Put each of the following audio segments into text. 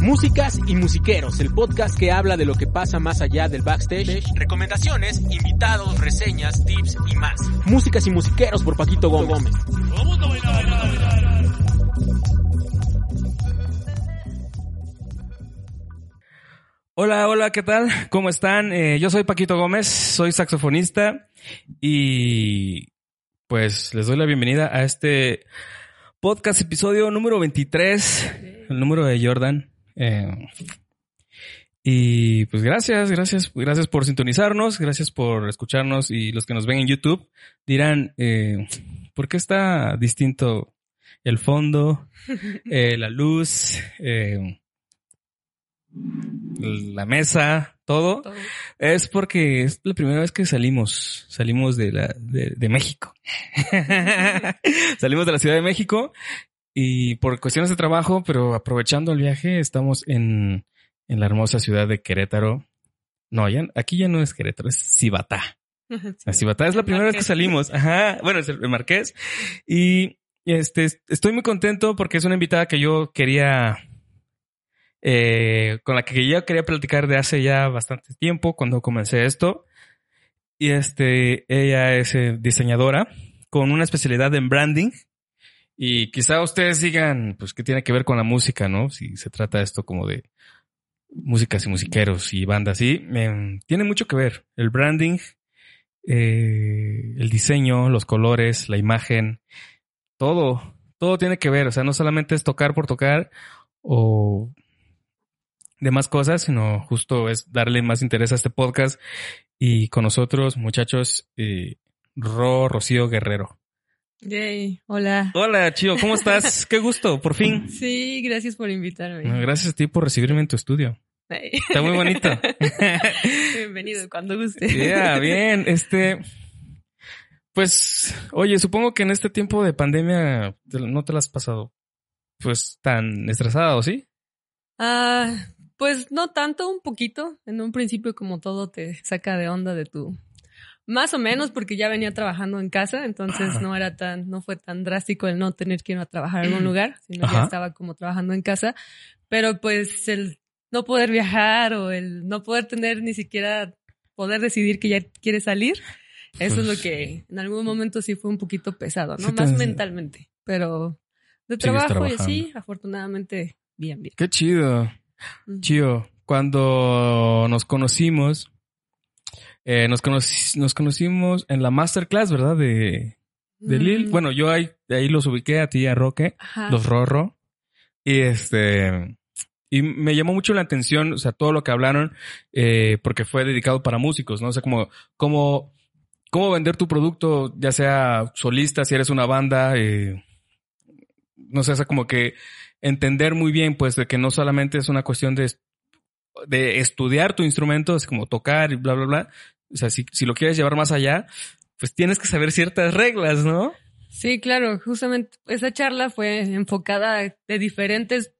Músicas y Musiqueros, el podcast que habla de lo que pasa más allá del backstage, recomendaciones, invitados, reseñas, tips y más. Músicas y Musiqueros por Paquito Gómez. Hola, hola, ¿qué tal? ¿Cómo están? Eh, yo soy Paquito Gómez, soy saxofonista y pues les doy la bienvenida a este podcast episodio número 23, el número de Jordan. Eh, y pues gracias, gracias, gracias por sintonizarnos, gracias por escucharnos y los que nos ven en YouTube dirán, eh, ¿por qué está distinto el fondo, eh, la luz, la mesa, todo? Es porque es la primera vez que salimos, salimos de la, de, de México. salimos de la Ciudad de México y por cuestiones de trabajo, pero aprovechando el viaje, estamos en, en la hermosa ciudad de Querétaro. No, ya, aquí ya no es Querétaro, es Cibatá. La Cibatá es la primera vez que salimos. Ajá. Bueno, es el Marqués. Y este, estoy muy contento porque es una invitada que yo quería, eh, con la que yo quería platicar de hace ya bastante tiempo cuando comencé esto. Y este, ella es eh, diseñadora con una especialidad en branding y quizá ustedes digan, pues, qué tiene que ver con la música, ¿no? Si se trata esto como de músicas y musiqueros y bandas, sí. Tiene mucho que ver. El branding, eh, el diseño, los colores, la imagen, todo, todo tiene que ver. O sea, no solamente es tocar por tocar o demás cosas, sino justo es darle más interés a este podcast. Y con nosotros, muchachos, eh, Ro Rocío Guerrero. Yay, hola. Hola, Chio, ¿cómo estás? Qué gusto, por fin. Sí, gracias por invitarme. Gracias a ti por recibirme en tu estudio. Está muy bonito. Bienvenido, cuando guste. Yeah, bien, este... Pues, oye, supongo que en este tiempo de pandemia no te la has pasado pues tan estresado, ¿sí? Ah, pues no tanto, un poquito. En un principio como todo te saca de onda de tu más o menos porque ya venía trabajando en casa, entonces no era tan, no fue tan drástico el no tener que ir a trabajar en algún lugar, sino ya estaba como trabajando en casa. Pero pues el no poder viajar o el no poder tener ni siquiera poder decidir que ya quiere salir, eso es lo que en algún momento sí fue un poquito pesado, ¿no? Más mentalmente, pero de trabajo y sí, afortunadamente bien, bien. Qué chido. Chido. Cuando nos conocimos, eh, nos, nos conocimos en la masterclass, ¿verdad? De, de Lil. Mm. Bueno, yo ahí, ahí los ubiqué a ti y a Roque, los Rorro. Y este. Y me llamó mucho la atención, o sea, todo lo que hablaron, eh, porque fue dedicado para músicos, ¿no? O sea, como, como, cómo vender tu producto, ya sea solista, si eres una banda, eh, no sé, o sea, como que entender muy bien, pues, de que no solamente es una cuestión de de estudiar tu instrumento, es como tocar y bla, bla, bla. O sea, si, si lo quieres llevar más allá, pues tienes que saber ciertas reglas, ¿no? Sí, claro, justamente esa charla fue enfocada de diferentes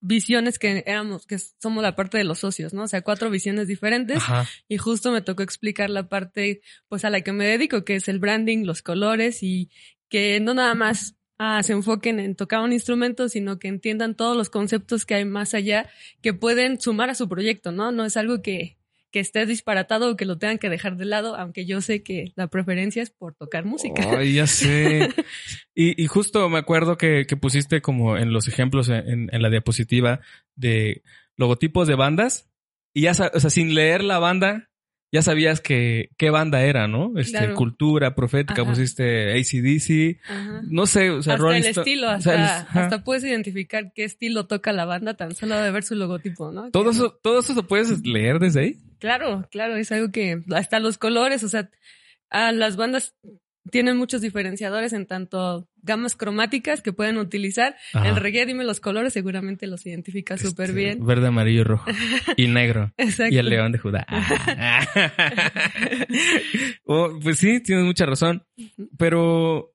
visiones que éramos, que somos la parte de los socios, ¿no? O sea, cuatro visiones diferentes. Y justo me tocó explicar la parte, pues, a la que me dedico, que es el branding, los colores y que no nada más ah, se enfoquen en tocar un instrumento, sino que entiendan todos los conceptos que hay más allá que pueden sumar a su proyecto, ¿no? No es algo que, que esté disparatado o que lo tengan que dejar de lado, aunque yo sé que la preferencia es por tocar música. Ay, ya sé. y, y, justo me acuerdo que, que, pusiste como en los ejemplos en, en la diapositiva de logotipos de bandas y ya, o sea, sin leer la banda, ya sabías que qué banda era, ¿no? Este, cultura profética, pusiste ACDC, no sé, o sea, hasta el estilo, hasta, hasta, puedes identificar qué estilo toca la banda tan solo de ver su logotipo, ¿no? Todo eso, todo eso lo puedes leer desde ahí. Claro, claro, es algo que hasta los colores, o sea, a las bandas tienen muchos diferenciadores en tanto gamas cromáticas que pueden utilizar. El reggae, dime los colores, seguramente los identifica súper este, bien. Verde, amarillo, rojo y negro. Exacto. Y el león de Judá. oh, pues sí, tienes mucha razón. Pero,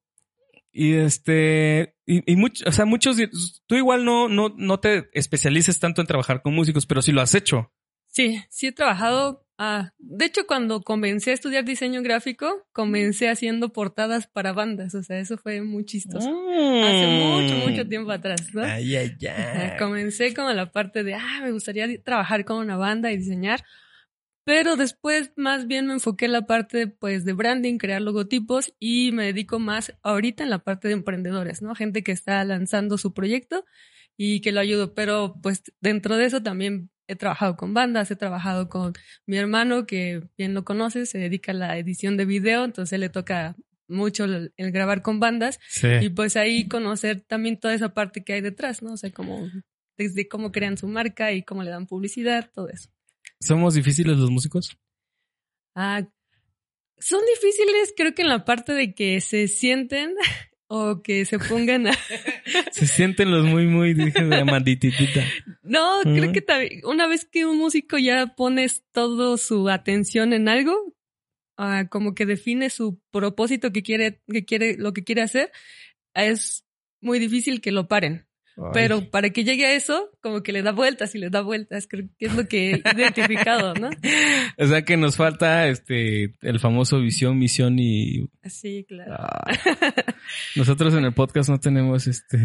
y este, y, y o sea, muchos, tú igual no, no, no te especialices tanto en trabajar con músicos, pero sí lo has hecho. Sí, sí he trabajado Ah, de hecho, cuando comencé a estudiar diseño gráfico, comencé haciendo portadas para bandas. O sea, eso fue muy chistoso. Hace mucho, mucho tiempo atrás, ¿no? Ay, ay. Comencé con la parte de, ah, me gustaría trabajar con una banda y diseñar. Pero después más bien me enfoqué en la parte pues de branding, crear logotipos y me dedico más ahorita en la parte de emprendedores, ¿no? Gente que está lanzando su proyecto y que lo ayudo. Pero pues dentro de eso también he trabajado con bandas, he trabajado con mi hermano que bien lo conoce, se dedica a la edición de video, entonces le toca mucho el, el grabar con bandas Sí. y pues ahí conocer también toda esa parte que hay detrás, ¿no? O sea, como desde cómo crean su marca y cómo le dan publicidad, todo eso. ¿Somos difíciles los músicos? Ah, son difíciles, creo que en la parte de que se sienten o que se pongan a... Se sienten los muy, muy, dije, de mandititita. No, creo que también, una vez que un músico ya pones todo su atención en algo, ah, como que define su propósito que quiere, que quiere, lo que quiere hacer, es muy difícil que lo paren. Pero para que llegue a eso, como que le da vueltas y le da vueltas, creo que es lo que he identificado, ¿no? O sea que nos falta este el famoso visión, misión y Sí, claro. Ah. nosotros en el podcast no tenemos este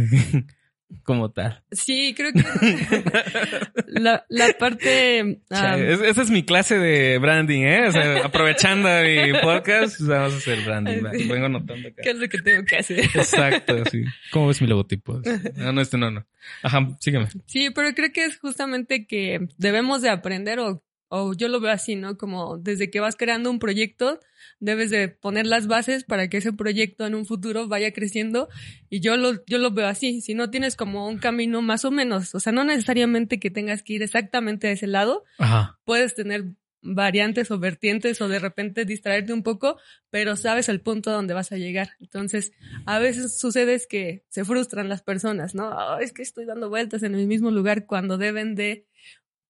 como tal. Sí, creo que la, la parte... Ah, es- esa es mi clase de branding, ¿eh? O sea, aprovechando mi podcast, vamos a hacer branding. Sí. Vengo notando acá. ¿Qué es lo que tengo que hacer? Exacto, sí. ¿Cómo ves mi logotipo? No, no, este no, no. Ajá, sígueme. Sí, pero creo que es justamente que debemos de aprender o, o yo lo veo así, ¿no? Como desde que vas creando un proyecto, debes de poner las bases para que ese proyecto en un futuro vaya creciendo y yo lo, yo lo veo así. Si no tienes como un camino más o menos, o sea, no necesariamente que tengas que ir exactamente a ese lado, Ajá. puedes tener variantes o vertientes o de repente distraerte un poco, pero sabes el punto a donde vas a llegar. Entonces, a veces sucede es que se frustran las personas, ¿no? "Ah, es que estoy dando vueltas en el mismo lugar cuando deben de,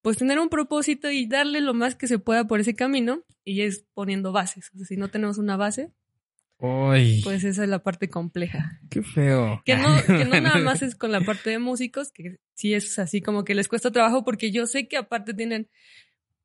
pues, tener un propósito y darle lo más que se pueda por ese camino y es poniendo bases. O sea, si no tenemos una base, Uy, pues esa es la parte compleja. qué feo. Que no, que no nada más es con la parte de músicos, que sí es así como que les cuesta trabajo porque yo sé que aparte tienen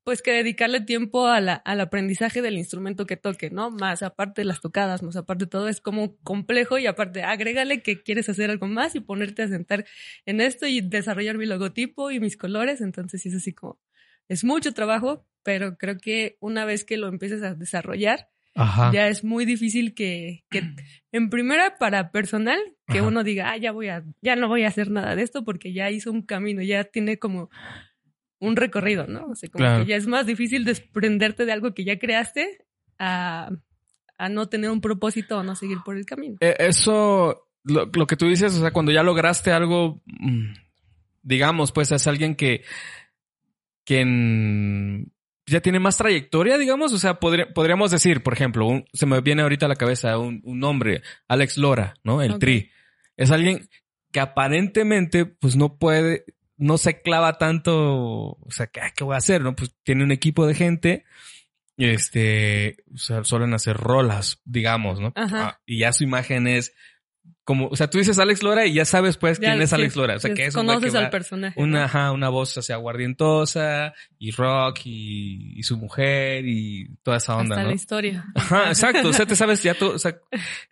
pues que dedicarle tiempo a la, al aprendizaje del instrumento que toque, ¿no? Más aparte de las tocadas, más aparte de todo, es como complejo y aparte agrégale que quieres hacer algo más y ponerte a sentar en esto y desarrollar mi logotipo y mis colores, entonces es así como, es mucho trabajo, pero creo que una vez que lo empieces a desarrollar, Ajá. ya es muy difícil que, que en primera para personal, que Ajá. uno diga, ah, ya voy a, ya no voy a hacer nada de esto porque ya hizo un camino, ya tiene como un recorrido, ¿no? O sea, como Claro. que ya es más difícil desprenderte de algo que ya creaste a, a no tener un propósito o no seguir por el camino. Eh, Eso, lo, lo que tú dices, o sea, cuando ya lograste algo, mm, digamos, pues es alguien que, que en- ya tiene más trayectoria, digamos, o sea, podría- podríamos decir, por ejemplo, un- se me viene ahorita a la cabeza un, un nombre, Alex Lora, ¿no? El. Tri. Es alguien que aparentemente, pues no puede, no se clava tanto, o sea, ¿qué, qué voy a hacer? No, pues tiene un equipo de gente, este, o sea, suelen hacer rolas, digamos, ¿no? Ajá. Ah, y ya su imagen es como, o sea, tú dices Alex Lora y ya sabes pues Ya, quién es sí, Alex Lora, o sea, que es un conoces que al personaje. una, ¿no? ajá, una voz así aguardientosa y rock y, y su mujer y toda esa onda, Hasta ¿no? la historia. Ajá, exacto. O sea, te sabes ya todo. O sea,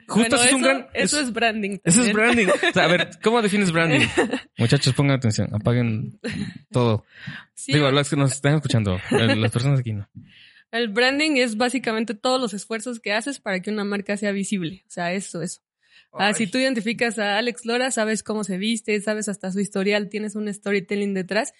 justo Bueno, eso es un gran. Eso es branding. Eso es branding. O sea, a ver, ¿cómo defines branding? Muchachos, pongan atención, apaguen todo. Sí, Digo, los que nos están escuchando, las personas aquí no. El branding es básicamente todos los esfuerzos que haces para que una marca sea visible. O sea, eso, eso. Ah, si tú identificas a Alex Lora, sabes cómo se viste, sabes hasta su historial, tienes un storytelling detrás,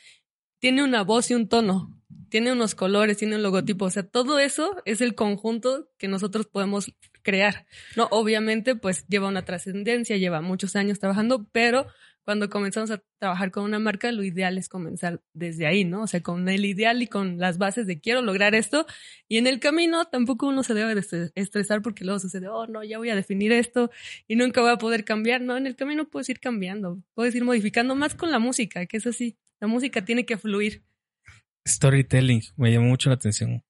tiene una voz y un tono, tiene unos colores, tiene un logotipo. O sea, todo eso es el conjunto que nosotros podemos crear. No, obviamente, pues lleva una trascendencia, lleva muchos años trabajando, pero cuando comenzamos a trabajar con una marca, lo ideal es comenzar desde ahí, ¿no? O sea, con el ideal y con las bases de quiero lograr esto. Y en el camino tampoco uno se debe de estre- estresar porque luego sucede, oh, no, ya voy a definir esto y nunca voy a poder cambiar. No, en el camino puedes ir cambiando, puedes ir modificando más con la música, que es así. La música tiene que fluir. Storytelling me llamó mucho la atención.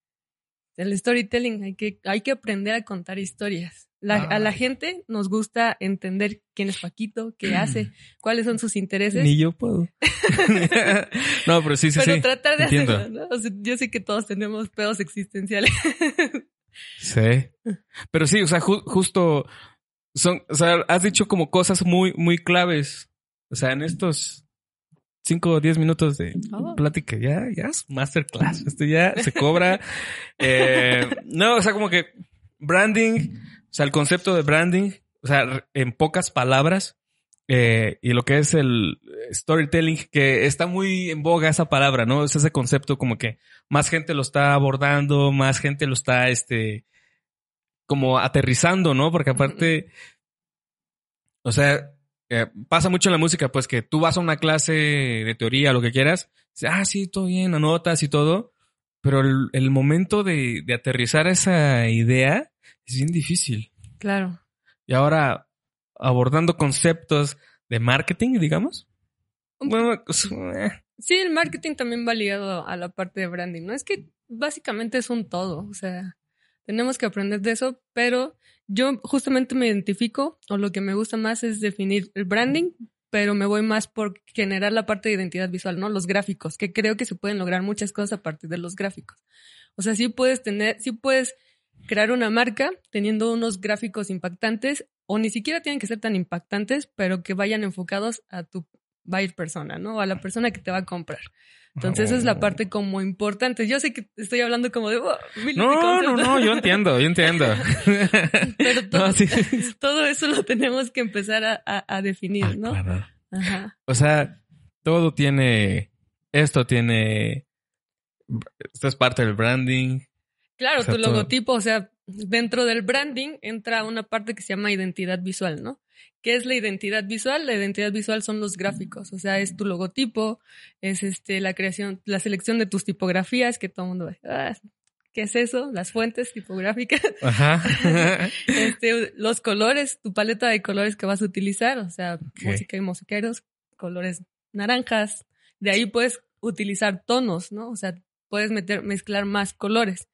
El storytelling, hay que, hay que aprender a contar historias. A la gente nos gusta entender quién es Paquito, qué hace, cuáles son sus intereses. Ni yo puedo. no, pero sí, sí, pero sí. tratar de entiendo. hacerlo, ¿no? O sea, yo sé que todos tenemos pedos existenciales. Sí. Pero sí, o sea, ju- justo son, o sea, has dicho como cosas muy, muy claves. O sea, en estos cinco o diez minutos de Oh. plática, ya, ya es masterclass. Esto ya se cobra. Eh, no, o sea, como que branding, o sea, el concepto de branding, o sea, en pocas palabras, eh, y lo que es el storytelling, que está muy en boga esa palabra, ¿no? Es ese concepto como que más gente lo está abordando, más gente lo está, este, como aterrizando, ¿no? Porque aparte, o sea, eh, pasa mucho en la música, pues que tú vas a una clase de teoría, lo que quieras, dices, ah, sí, todo bien, anotas y todo, pero el, el momento de, de aterrizar esa idea es bien difícil. Claro. Y ahora, abordando conceptos de marketing, digamos. Bueno, pues, eh, Sí, el marketing también va ligado a la parte de branding, ¿no? Es que básicamente es un todo, o sea, tenemos que aprender de eso, pero yo justamente me identifico, o lo que me gusta más es definir el branding, pero me voy más por generar la parte de identidad visual, ¿no? Los gráficos, que creo que se pueden lograr muchas cosas a partir de los gráficos. O sea, sí puedes tener, sí puedes crear una marca teniendo unos gráficos impactantes, o ni siquiera tienen que ser tan impactantes, pero que vayan enfocados a tu buyer persona, ¿no? A la persona que te va a comprar. Entonces, esa es la parte como importante. Yo sé que estoy hablando como de... "Oh, no, no, conceptos", no, yo entiendo, yo entiendo. Pero todo, No, sí. todo eso lo tenemos que empezar a, a- a definir, Ah, ¿no? claro. Ajá. O sea, todo tiene, esto tiene, esto es parte del branding. Claro, O sea, tu todo- logotipo, o sea, dentro del branding entra una parte que se llama identidad visual, ¿no? ¿Qué es la identidad visual? La identidad visual son los gráficos, o sea, es tu logotipo, es este la creación, la selección de tus tipografías, que todo el mundo ve. "Ah, ¿Qué es eso? Las fuentes tipográficas, Ajá. este, los colores, tu paleta de colores que vas a utilizar, o sea, música y musiqueros, colores naranjas. De ahí puedes utilizar tonos, ¿no? O sea, puedes meter, mezclar más colores.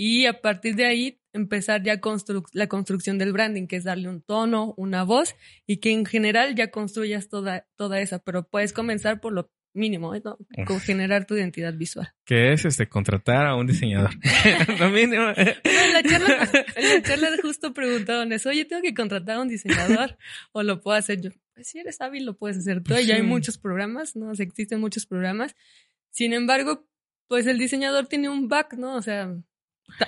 Y a partir de ahí empezar ya constru- la construcción del branding, que es darle un tono, una voz, y que en general ya construyas toda, toda esa, pero puedes comenzar por lo mínimo, ¿no? Con generar tu identidad visual. que es este contratar a un diseñador. Lo mínimo. En la charla, en la charla justo preguntaron eso, oye, tengo que contratar a un diseñador o lo puedo hacer yo. Pues si eres hábil lo puedes hacer tú, ya hay muchos programas, ¿no? O sea, existen muchos programas. Sin embargo, pues el diseñador tiene un back, ¿no? O sea,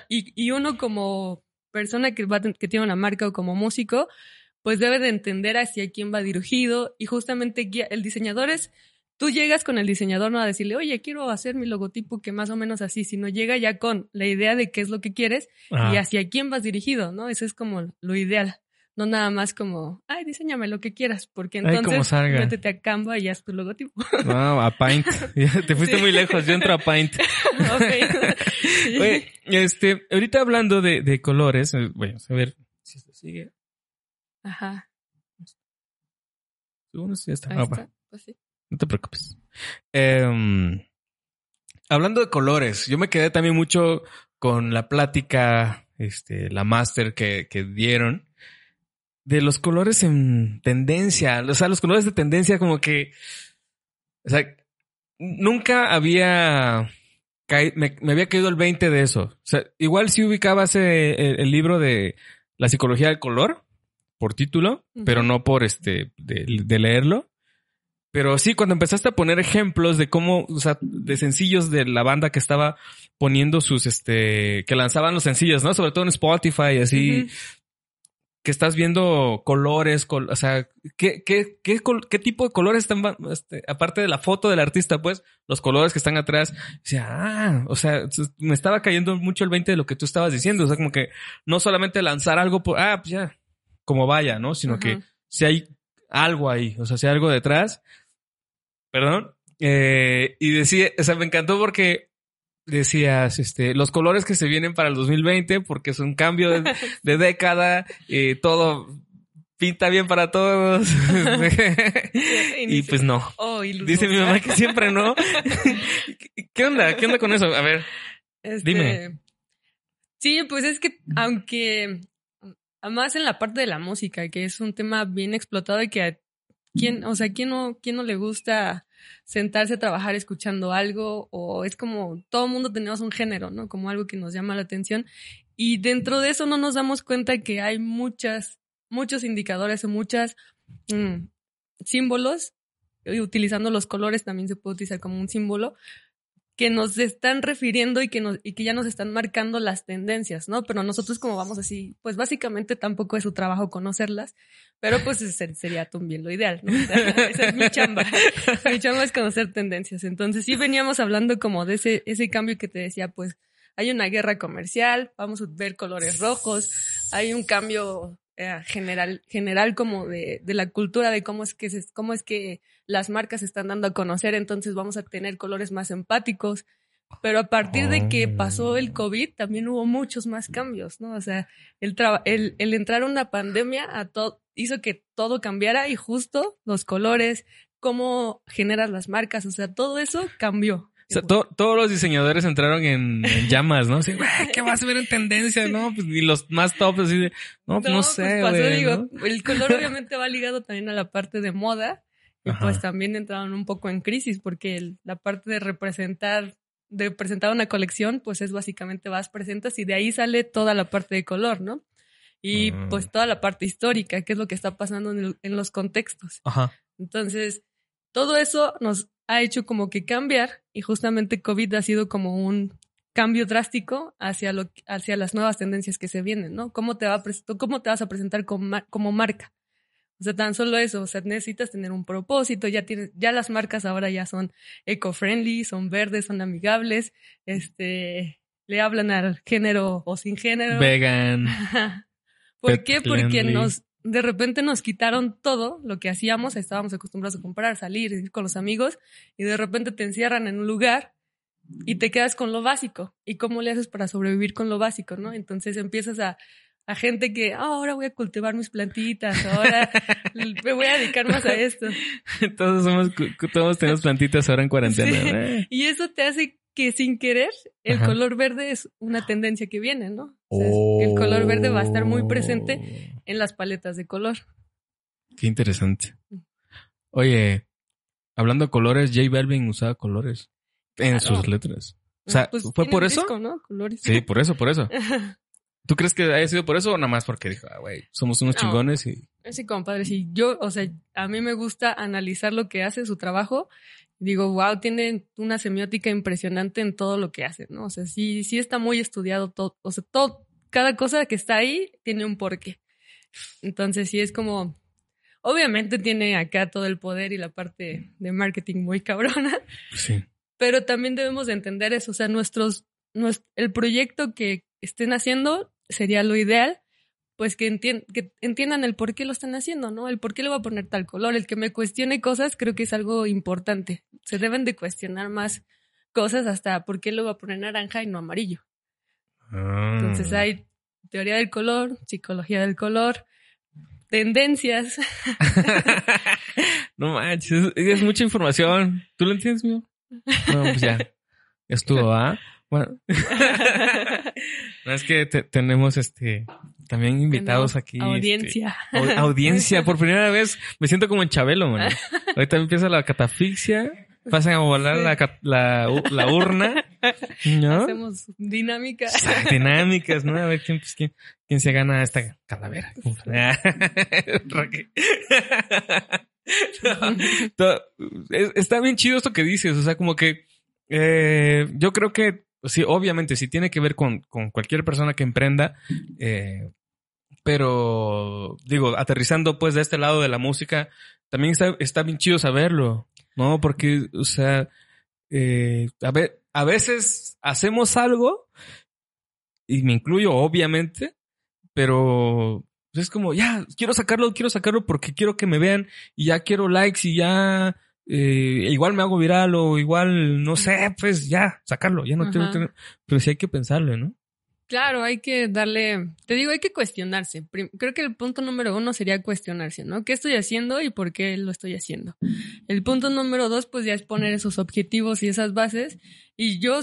y, y uno como persona que, va, que tiene una marca o como músico, pues debe de entender hacia quién va dirigido y justamente el diseñador es, tú llegas con el diseñador no a decirle, oye, quiero hacer mi logotipo que más o menos así, sino llega ya con la idea de qué es lo que quieres Ah, y hacia quién vas dirigido, ¿no? Eso es como lo ideal. No nada más como, ay, diseñame lo que quieras, porque Ay, entonces salga. métete a Canva y haz tu logotipo. no, a Paint. Te fuiste Sí. muy lejos. Yo entro a Paint. Ok. Sí. Oye, este, ahorita hablando de, de colores, eh, bueno, a ver si esto sigue. Ajá, esto ya está. ahí Ah, está. Pues sí. No te preocupes. Em, hablando de colores, yo me quedé también mucho con la plática, este, la máster que, que dieron de los colores en tendencia. O sea, los colores de tendencia como que, o sea, nunca había me, me había caído el 20 de eso. O sea, igual si ubicabas el, el libro de la psicología del color por título, pero no por este de, de leerlo. Pero sí, cuando empezaste a poner ejemplos de cómo, o sea, de sencillos de la banda que estaba poniendo sus, este, que lanzaban los sencillos, ¿no? Sobre todo en Spotify, así. Que estás viendo colores, col- o sea, ¿qué, qué, qué, qué tipo de colores están, este, aparte de la foto del artista, pues, los colores que están atrás? O sea, ah, o sea, me estaba cayendo mucho el 20 de lo que tú estabas diciendo, o sea, como que no solamente lanzar algo por, ah, pues ya, como vaya, ¿no? Sino que si hay algo ahí, o sea, si hay algo detrás. Perdón. Eh, y decía, o sea, me encantó porque decías, este, los colores que se vienen para el 2020, porque es un cambio de, de década, eh, todo pinta bien para todos. y pues no. Oh. Dice mi mamá que siempre no. ¿Qué onda? ¿Qué onda con eso? A ver. Este, Dime. Sí, pues es que aunque Además en la parte de la música, que es un tema bien explotado y que a quién, o sea, quién no, quién no le gusta sentarse a trabajar escuchando algo o es como todo mundo tenemos un género, ¿no? Como algo que nos llama la atención y dentro de eso no nos damos cuenta que hay muchas, muchos indicadores o muchas mm, símbolos, utilizando los colores también se puede utilizar como un símbolo, que nos están refiriendo y que, nos, y que ya nos están marcando las tendencias, ¿no? Pero nosotros como vamos así, pues básicamente tampoco es su trabajo conocerlas, pero pues sería también lo ideal, ¿no? esa es mi chamba. mi chamba es conocer tendencias. Entonces sí veníamos hablando como de ese, ese cambio que te decía, pues hay una guerra comercial, vamos a ver colores rojos, hay un cambio eh, general, general como de, de, la cultura de cómo es que se, cómo es que las marcas se están dando a conocer, entonces vamos a tener colores más empáticos. Pero a partir de que pasó el COVID, también hubo muchos más cambios, ¿no? O sea, el, el, el entrar una pandemia a hizo que todo cambiara y justo los colores, cómo generas las marcas, o sea, todo eso cambió. Sea, todos los diseñadores entraron en, llamas, ¿no? Así, ¿qué vas a ver en tendencia? No, pues y los más tops así de, no, pues no, sé, pues digo, el color obviamente va ligado también a la parte de moda y pues también entraron un poco en crisis porque la parte de representar, de presentar una colección, pues es básicamente vas, presentas y de ahí sale toda la parte de color, ¿no? Y pues toda la parte histórica, qué es lo que está pasando en, en los contextos. Ajá. Entonces, todo eso nos ha hecho como que cambiar y justamente COVID ha sido como un cambio drástico hacia, lo, hacia las nuevas tendencias que se vienen, ¿no? ¿Cómo te, va a cómo te vas a presentar como, como marca? O sea, tan solo eso, o sea, necesitas tener un propósito, ya tienes, ya las marcas ahora ya son eco-friendly, son verdes, son amigables, este, le hablan al género o sin género. Vegan. ¿Por qué? Porque nos, de repente nos quitaron todo lo que hacíamos, estábamos acostumbrados a comprar, salir, ir con los amigos, y de repente te encierran en un lugar y te quedas con lo básico. ¿Y cómo le haces para sobrevivir con lo básico, no? Entonces empiezas a, a gente que, ah, ahora voy a cultivar mis plantitas, ahora me voy a dedicar más a esto. Todos somos, todos tenemos plantitas ahora en cuarentena. Y eso te hace que sin querer el color verde es una tendencia que viene, ¿no? El color verde va a estar muy presente oh. en las paletas de color. Qué interesante. Oye, hablando de colores, J Balvin usaba colores en sus letras. O sea, pues ¿fue por eso? Sí, por eso, por eso. ¿Tú crees que haya sido por eso o nada más porque dijo, ah, güey, somos unos chingones y... Sí, compadre, sí. Yo, o sea, a mí me gusta analizar lo que hace su trabajo digo, wow, tiene una semiótica impresionante en todo lo que hace, ¿no? O sea, sí, sí está muy estudiado todo, o sea, todo, cada cosa que está ahí tiene un porqué. Entonces, sí es como, obviamente tiene acá todo el poder y la parte de marketing muy cabrona. Sí. Pero también debemos de entender eso, o sea, nuestros, el proyecto que estén haciendo sería lo ideal, pues que, que entiendan el por qué lo están haciendo, ¿no? El por qué le voy a poner tal color, el que me cuestione cosas, creo que es algo importante. Se deben de cuestionar más cosas hasta por qué le voy a poner naranja y no amarillo. Entonces ah. hay teoría del color, psicología del color, tendencias. no manches, es, mucha información. ¿Tú lo entiendes, mío? No, pues ya. Estuvo, ¿ah? Bueno. no es que tenemos este también invitados aquí. Este, audiencia. audiencia. Por primera vez me siento como en Chabelo, man. Ahorita empieza la catafixia. Pasan a volar la, la, la, urna. ¿no? Hacemos dinámicas. Dinámicas, ¿no? A ver quién, pues, quién, quién se gana esta calavera. está bien chido esto que dices. O sea, como que eh, yo creo que sí, obviamente, sí tiene que ver con, con cualquier persona que emprenda, eh, pero digo, aterrizando pues de este lado de la música, también está, está bien chido saberlo, ¿no? Porque, o sea, eh, a, a veces hacemos algo, y me incluyo obviamente, pero es como, ya, quiero sacarlo, quiero sacarlo porque quiero que me vean y ya quiero likes y ya eh, igual me hago viral o igual, no sé, pues ya, sacarlo, ya no tengo, pero sí hay que pensarlo, ¿no? Claro, hay que darle, te digo, hay que cuestionarse. Creo que el punto número uno sería cuestionarse, ¿no? ¿Qué estoy haciendo y por qué lo estoy haciendo? El punto número dos, pues ya es poner esos objetivos y esas bases. Y yo,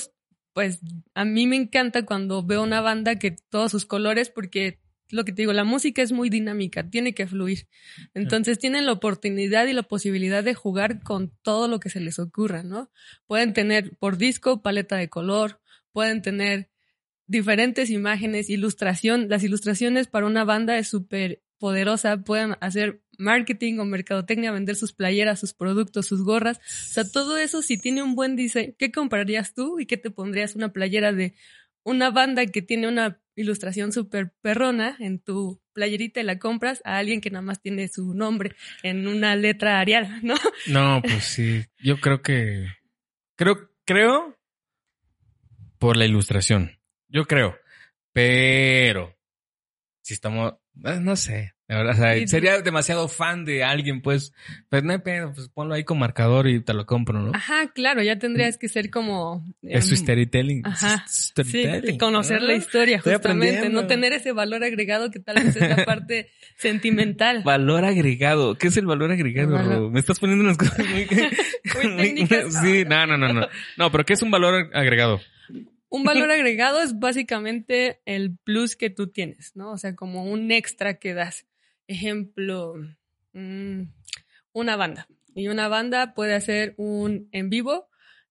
pues, a mí me encanta cuando veo una banda que todos sus colores, porque lo que te digo, la música es muy dinámica, tiene que fluir. Entonces tienen la oportunidad y la posibilidad de jugar con todo lo que se les ocurra, ¿no? Pueden tener por disco paleta de color, pueden tener diferentes imágenes, ilustración. Las ilustraciones para una banda es súper poderosa, pueden hacer marketing o mercadotecnia, vender sus playeras, sus productos, sus gorras. O sea, todo eso, si tiene un buen diseño, ¿qué comprarías tú y qué te pondrías una playera de una banda que tiene una ilustración súper perrona en tu playerita y la compras a alguien que nada más tiene su nombre en una letra arial, ¿no? No, pues sí. Yo creo que. Creo, creo por la ilustración. Yo creo. Pero si estamos, eh, no sé, o sea, sería demasiado fan de alguien, pues, pues no hay pedo, pues ponlo ahí con marcador y te lo compro, ¿no? Ajá, claro, ya tendrías que ser como... Es su em, storytelling. Ajá, sí, conocer la ah, historia, justamente, no tener ese valor agregado que tal vez es la parte sentimental. Valor agregado, ¿qué es el valor agregado? Me estás poniendo unas cosas muy... muy técnicas. sí, no, no, no, no. No, pero ¿qué es un valor agregado? Un valor agregado es básicamente el plus que tú tienes, ¿no? O sea, como un extra que das. Ejemplo, mm, una banda. Y una banda puede hacer un en vivo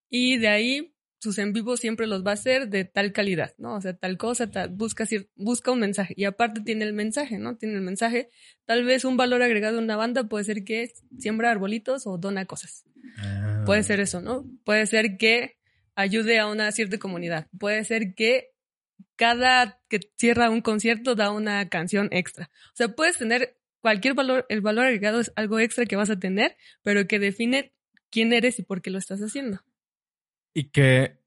y de ahí sus en vivo siempre los va a hacer de tal calidad, ¿no? O sea, tal cosa, busca, busca un mensaje. Y aparte tiene el mensaje, ¿no? Tiene el mensaje. Tal vez un valor agregado de una banda puede ser que siembra arbolitos o dona cosas. Puede ah. ser eso, ¿no? Puede ser que ayude a una cierta comunidad. Puede ser que cada que cierra un concierto da una canción extra. O sea, puedes tener cualquier valor, el valor agregado es algo extra que vas a tener, pero que define quién eres y por qué lo estás haciendo. Y que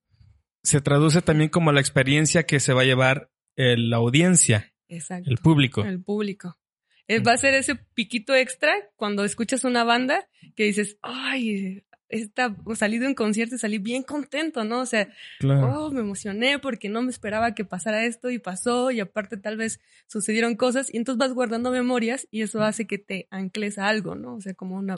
se traduce también como la experiencia que se va a llevar la audiencia. Exacto. El público. El público. Va a ser ese piquito extra cuando escuchas una banda que dices, ay, esta, salí de un concierto y salí bien contento, ¿no? O sea, oh, me emocioné porque no me esperaba que pasara esto y pasó y aparte tal vez sucedieron cosas y entonces vas guardando memorias y eso hace que te ancles a algo, ¿no? O sea, como una,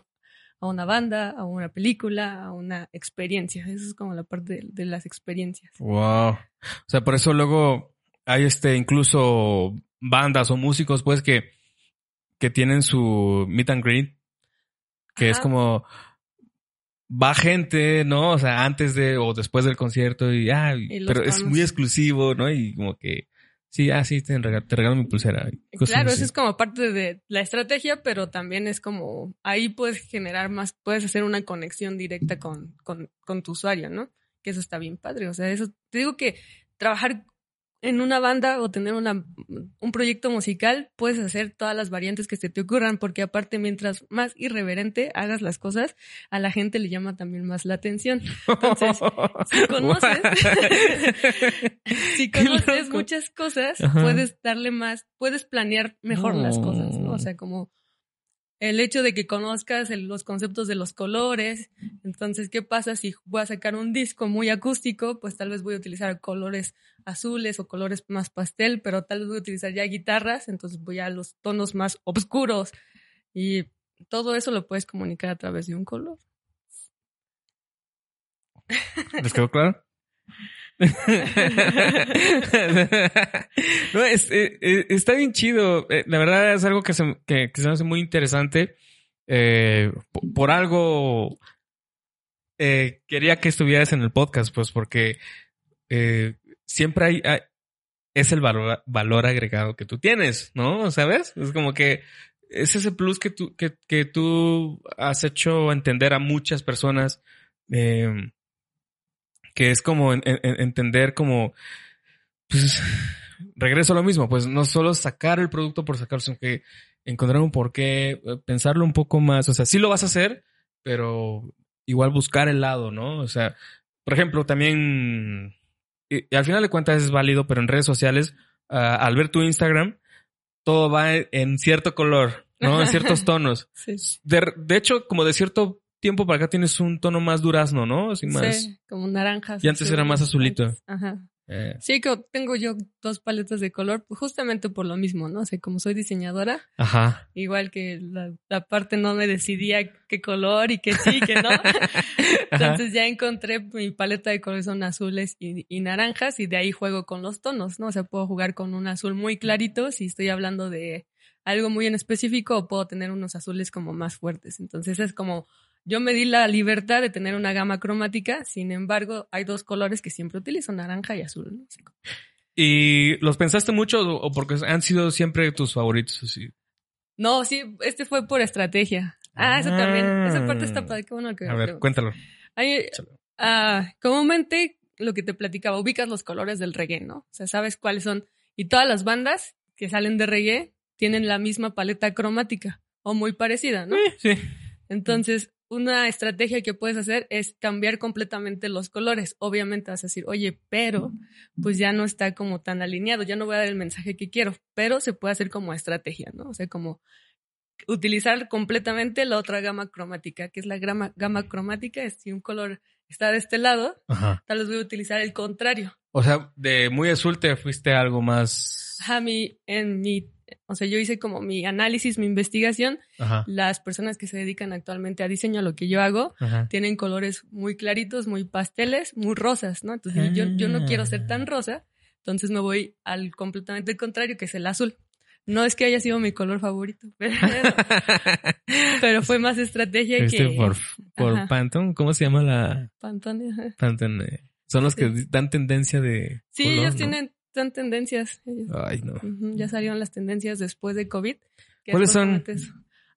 a una banda, a una película, a una experiencia. Eso es como la parte de, de las experiencias. Wow. O sea, por eso luego hay este, incluso bandas o músicos, pues, que, que tienen su meet and greet, que es como, va gente, ¿no? O sea, antes de o después del concierto y, ah, pero es muy exclusivo, ¿no? Y como que, sí, ah, sí, te regalo, mi pulsera. Claro, eso es como parte de la estrategia, pero también es como, ahí puedes generar más, puedes hacer una conexión directa con, con, con tu usuario, ¿no? Que eso está bien padre. O sea, eso, te digo que trabajar en una banda o tener una, un proyecto musical, puedes hacer todas las variantes que se te ocurran, porque aparte, mientras más irreverente hagas las cosas, a la gente le llama también más la atención. Entonces, si conoces, si conoces muchas cosas, puedes darle más, puedes planear mejor las cosas, ¿no? O sea, como el hecho de que conozcas los conceptos de los colores. Entonces, ¿qué pasa si voy a sacar un disco muy acústico? Pues tal vez voy a utilizar colores azules o colores más pastel, pero tal vez voy a utilizar ya guitarras, entonces voy a los tonos más oscuros. Y todo eso lo puedes comunicar a través de un color. ¿Les quedó claro? no, es, eh, eh, está bien chido. Eh, la verdad es algo que se, que, me hace muy interesante. por, algo quería que estuvieras en el podcast, pues porque siempre hay, es el valor, valor agregado que tú tienes, ¿no? ¿Sabes? Es como que es ese plus que tú, que, que tú has hecho entender a muchas personas. Que es como entender como, pues, regreso a lo mismo, pues no solo sacar el producto por sacarlo, sino que encontrar un porqué, eh, pensarlo un poco más, o sea, sí lo vas a hacer, pero igual buscar el lado, ¿no? O sea, por ejemplo, también, y, al final de cuentas es válido, pero en redes sociales, ah, al ver tu Instagram, todo va en cierto color, ¿no? En ciertos tonos. Sí. De, de hecho, como de cierto tiempo para acá tienes un tono más durazno, ¿no? Así más. Sí, como naranjas. Y antes era más azulito. Ajá. Eh, Sí, que tengo yo dos paletas de color, pues, justamente por lo mismo, ¿no? O sea, como soy diseñadora, ajá. igual que la, la parte no me decidía qué color y qué sí, qué no. Entonces ya encontré mi paleta de colores son azules y, y naranjas y de ahí juego con los tonos, ¿no? O sea, puedo jugar con un azul muy clarito si estoy hablando de algo muy en específico o puedo tener unos azules como más fuertes. Entonces es como yo me di la libertad de tener una gama cromática, sin embargo, hay dos colores que siempre utilizo, naranja y azul. ¿no? ¿Y los pensaste mucho o porque han sido siempre tus favoritos? Así? No, sí, este fue por estrategia. Ah, eso también. Esa parte está Ah. padre. Qué bueno que A ver, cuéntalo. Hay, ah, comúnmente lo que te platicaba, ubicas los colores del reggae, ¿no? O sea, sabes cuáles son. Y todas las bandas que salen de reggae tienen la misma paleta cromática o muy parecida, ¿no? Eh, sí. Entonces, una estrategia que puedes hacer es cambiar completamente los colores. Obviamente vas a decir, oye, pero pues ya no está como tan alineado, ya no voy a dar el mensaje que quiero, pero se puede hacer como estrategia, ¿no? O sea, como utilizar completamente la otra gama cromática, que es la gama, gama cromática, es si un color está de este lado, Ajá. tal vez voy a utilizar el contrario. O sea, de muy azul te fuiste a algo más. Ajá, mi, en mi, o sea, yo hice como mi análisis, mi investigación, Ajá. las personas que se dedican actualmente a diseño, a lo que yo hago, Ajá. tienen colores muy claritos, muy pasteles, muy rosas, ¿no? Entonces yo, yo no quiero ser tan rosa, entonces me voy al completamente contrario, que es el azul. No es que haya sido mi color favorito, pero, pero fue más estrategia Este que por, por. Pantone, ¿cómo se llama la Pantone. Pantone? Son los que dan tendencia de. Sí, color, ellos ¿no? tienen tan tendencias. Ay, no. Ya salieron las tendencias después de COVID. ¿Cuáles son?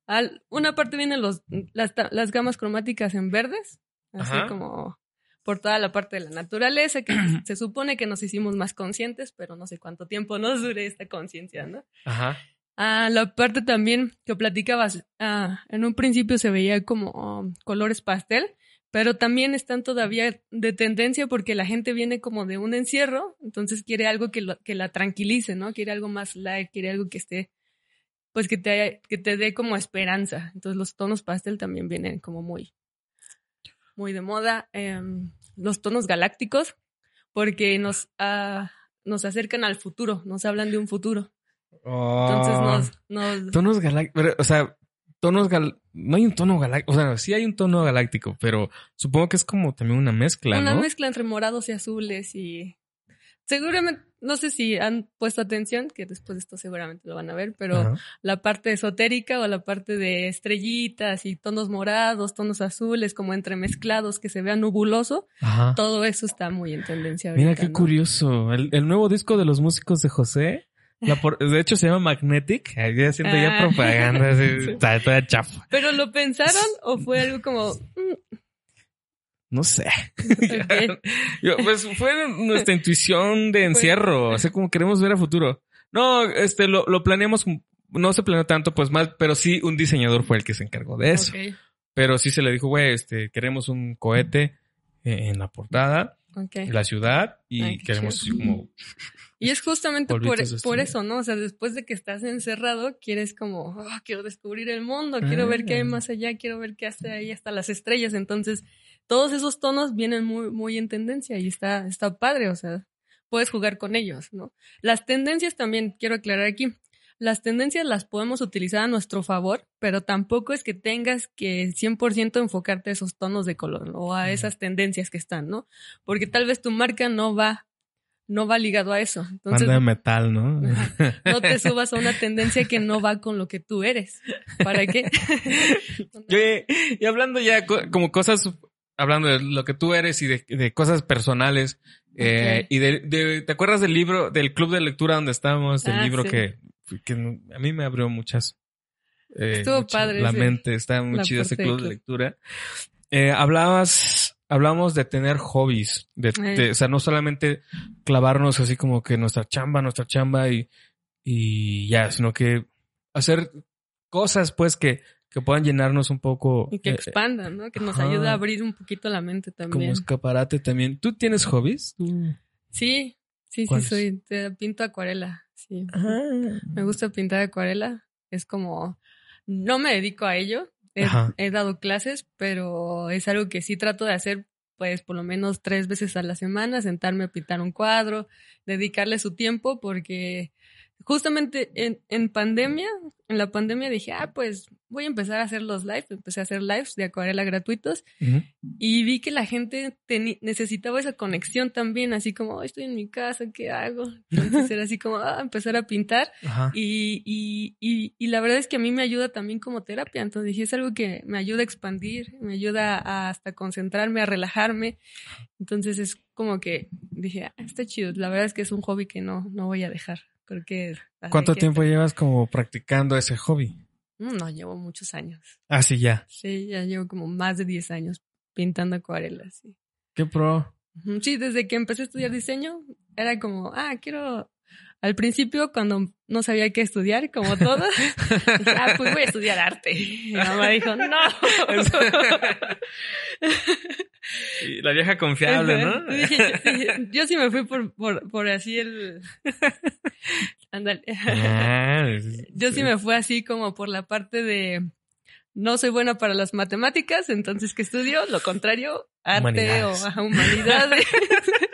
Al- una parte vienen los, las, las gamas cromáticas en verdes, así Ajá. como por toda la parte de la naturaleza, que se supone que nos hicimos más conscientes, pero no sé cuánto tiempo nos dure esta conciencia, ¿no? Ajá. Ah, la parte también que platicabas, ah, en un principio se veía como oh, colores pastel, pero también están todavía de tendencia porque la gente viene como de un encierro, entonces quiere algo que, lo- que la tranquilice, ¿no? Quiere algo más light, quiere algo que esté, pues que te, que te dé como esperanza. Entonces los tonos pastel también vienen como muy, muy de moda. Em, los tonos galácticos, porque nos, ah, nos acercan al futuro, nos hablan de un futuro. Entonces Oh. nos, nos Tonos galácticos. O sea, tonos gal... No hay un tono galáctico. O sea, sí hay un tono galáctico, pero supongo que es como también una mezcla, una ¿no? mezcla entre morados y azules y seguramente no sé si han puesto atención que después de esto seguramente lo van a ver pero Ajá. la parte esotérica o la parte de estrellitas y tonos morados tonos azules como entremezclados que se vea nubuloso Ajá. todo eso está muy en tendencia Mira ahorita, qué ¿no? curioso. El, el nuevo disco de los músicos de José. La por- de hecho, se llama Magnetic. Ahí ya haciendo ya Ah. propaganda. así, Sí. Está toda chafa. pero lo pensaron o fue algo como mm, No sé. Yo, pues fue nuestra intuición de encierro. O sea, como queremos ver a futuro. No, este, lo, lo planeamos. No se planeó tanto, pues más, pero sí un diseñador fue el que se encargó de eso. Pero sí se le dijo, güey, este, queremos un cohete en la portada, la ciudad, y Ay, queremos así como Y es justamente por, de por eso, ¿no? O sea, después de que estás encerrado, quieres como, "Ah, quiero descubrir el mundo, quiero ver qué hay Ah. más allá, quiero ver qué hace ahí hasta las estrellas. Entonces, todos esos tonos vienen muy, muy en tendencia y está, está padre, o sea, puedes jugar con ellos, ¿no? Las tendencias también, quiero aclarar aquí, las tendencias las podemos utilizar a nuestro favor, pero tampoco es que tengas que 100% enfocarte a esos tonos de color ¿no? o a esas tendencias que están, ¿no? Porque tal vez tu marca no va, no va ligado a eso. Entonces, banda de metal, ¿no? No te subas a una tendencia que no va con lo que tú eres. ¿Para qué? Y hablando ya co- como cosas, hablando de lo que tú eres y de, de cosas personales, eh, y de, de- ¿te acuerdas del libro, del club de lectura donde estábamos? Del Ah, libro sí. que, que a mí me abrió muchas. eh, Estuvo mucho padre La ese- mente, está muy chido ese club de lectura. Eh, hablabas, hablamos de tener hobbies, de, Eh. de- o sea, no solamente clavarnos así como que nuestra chamba, nuestra chamba y, y ya, sino que hacer cosas pues que, que puedan llenarnos un poco Y que expandan, ¿no? Que nos ajá. ayude a abrir un poquito la mente como también. escaparate también. ¿Tú tienes hobbies? Sí, sí, sí, soy. te- pinto acuarela. Sí. Me gusta pintar acuarela. Es como. No me dedico a ello. He, he dado clases, pero es algo que sí trato de hacer pues por lo menos tres veces a la semana, sentarme a pintar un cuadro, dedicarle su tiempo, porque justamente en, en pandemia, en la pandemia dije, ah, pues voy a empezar a hacer los lives. Empecé a hacer lives de acuarela gratuitos y vi que la gente necesitaba esa conexión también, así como, estoy en mi casa, ¿qué hago? Entonces era así como, ah, empezar a pintar. Y, y, y, y, la verdad es que a mí me ayuda también como terapia. Entonces dije, es algo que me ayuda a expandir, me ayuda a hasta concentrarme, a relajarme. Entonces es como que dije, ah, está chido. La verdad es que es un hobby que no, no voy a dejar. ¿Cuánto tiempo llevas como practicando ese hobby? Mm, no, llevo muchos años. Ah, sí, ya. Sí, ya llevo como más de 10 años pintando acuarelas. Sí. ¿Qué pro? Sí, desde que empecé a estudiar diseño, era como, ah, quiero al principio, cuando no sabía qué estudiar, como todo, dije, ah, pues voy a estudiar arte. Y mamá dijo, no. La vieja confiable, ¿no? yo, sí me fui por, por, por así el... Ándale. Ah, yo sí me fui así como por la parte de... No soy buena para las matemáticas, entonces ¿qué estudio? Lo contrario, arte o humanidades.